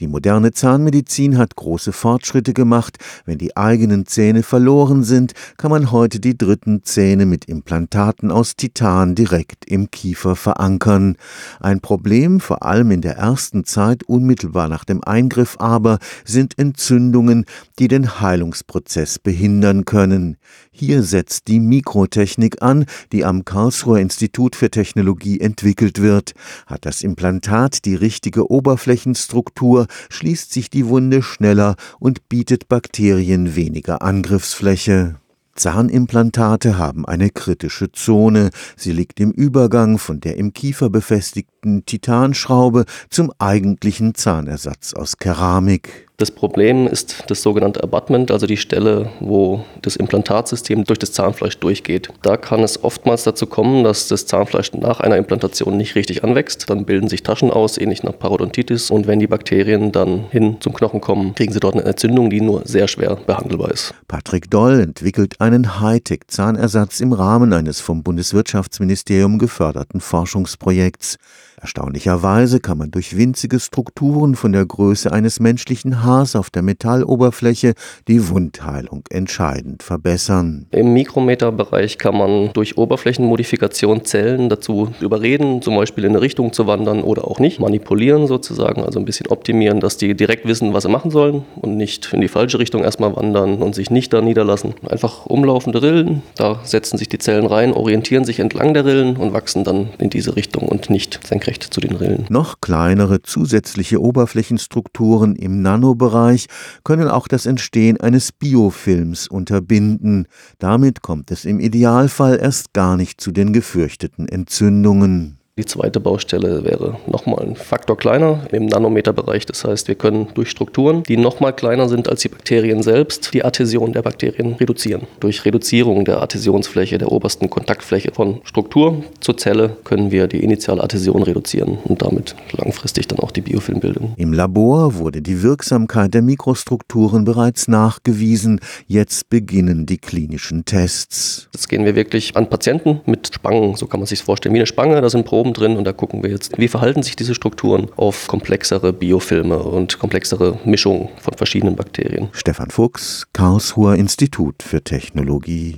Die moderne Zahnmedizin hat große Fortschritte gemacht. Wenn die eigenen Zähne verloren sind, kann man heute die dritten Zähne mit Implantaten aus Titan direkt im Kiefer verankern. Ein Problem, vor allem in der ersten Zeit unmittelbar nach dem Eingriff aber, sind Entzündungen, die den Heilungsprozess behindern können. Hier setzt die Mikrotechnik an, die am Karlsruher Institut für Technologie entwickelt wird. Hat das Implantat die richtige Oberflächenstruktur, schließt sich die Wunde schneller und bietet Bakterien weniger Angriffsfläche. Zahnimplantate haben eine kritische Zone. Sie liegt im Übergang von der im Kiefer befestigten Titanschraube zum eigentlichen Zahnersatz aus Keramik. Das Problem ist das sogenannte Abutment, also die Stelle, wo das Implantatsystem durch das Zahnfleisch durchgeht. Da kann es oftmals dazu kommen, dass das Zahnfleisch nach einer Implantation nicht richtig anwächst. Dann bilden sich Taschen aus, ähnlich nach Parodontitis. Und wenn die Bakterien dann hin zum Knochen kommen, kriegen sie dort eine Entzündung, die nur sehr schwer behandelbar ist. Patrick Doll entwickelt einen Hightech-Zahnersatz im Rahmen eines vom Bundeswirtschaftsministerium geförderten Forschungsprojekts. Erstaunlicherweise kann man durch winzige Strukturen von der Größe eines menschlichen Haars auf der Metalloberfläche die Wundheilung entscheidend verbessern. Im Mikrometerbereich kann man durch Oberflächenmodifikation Zellen dazu überreden, zum Beispiel in eine Richtung zu wandern oder auch nicht. Manipulieren sozusagen, also ein bisschen optimieren, dass die direkt wissen, was sie machen sollen und nicht in die falsche Richtung erstmal wandern und sich nicht da niederlassen. Einfach umlaufende Rillen, da setzen sich die Zellen rein, orientieren sich entlang der Rillen und wachsen dann in diese Richtung und nicht senkrecht zu den Rillen. Noch kleinere zusätzliche Oberflächenstrukturen im Nanobereich können auch das Entstehen eines Biofilms unterbinden. Damit kommt es im Idealfall erst gar nicht zu den gefürchteten Entzündungen. Die zweite Baustelle wäre nochmal ein Faktor kleiner im Nanometerbereich. Das heißt, wir können durch Strukturen, die nochmal kleiner sind als die Bakterien selbst, die Adhäsion der Bakterien reduzieren. Durch Reduzierung der Adhäsionsfläche, der obersten Kontaktfläche von Struktur zur Zelle können wir die initiale Adhäsion reduzieren und damit langfristig dann auch die Biofilmbildung. Im Labor wurde die Wirksamkeit der Mikrostrukturen bereits nachgewiesen. Jetzt beginnen die klinischen Tests. Jetzt gehen wir wirklich an Patienten mit Spangen, so kann man sich vorstellen, wie eine Spange. Da sind Proben Proben drin und da gucken wir jetzt, wie verhalten sich diese Strukturen auf komplexere Biofilme und komplexere Mischungen von verschiedenen Bakterien. Stefan Fuchs, Karlsruher Institut für Technologie.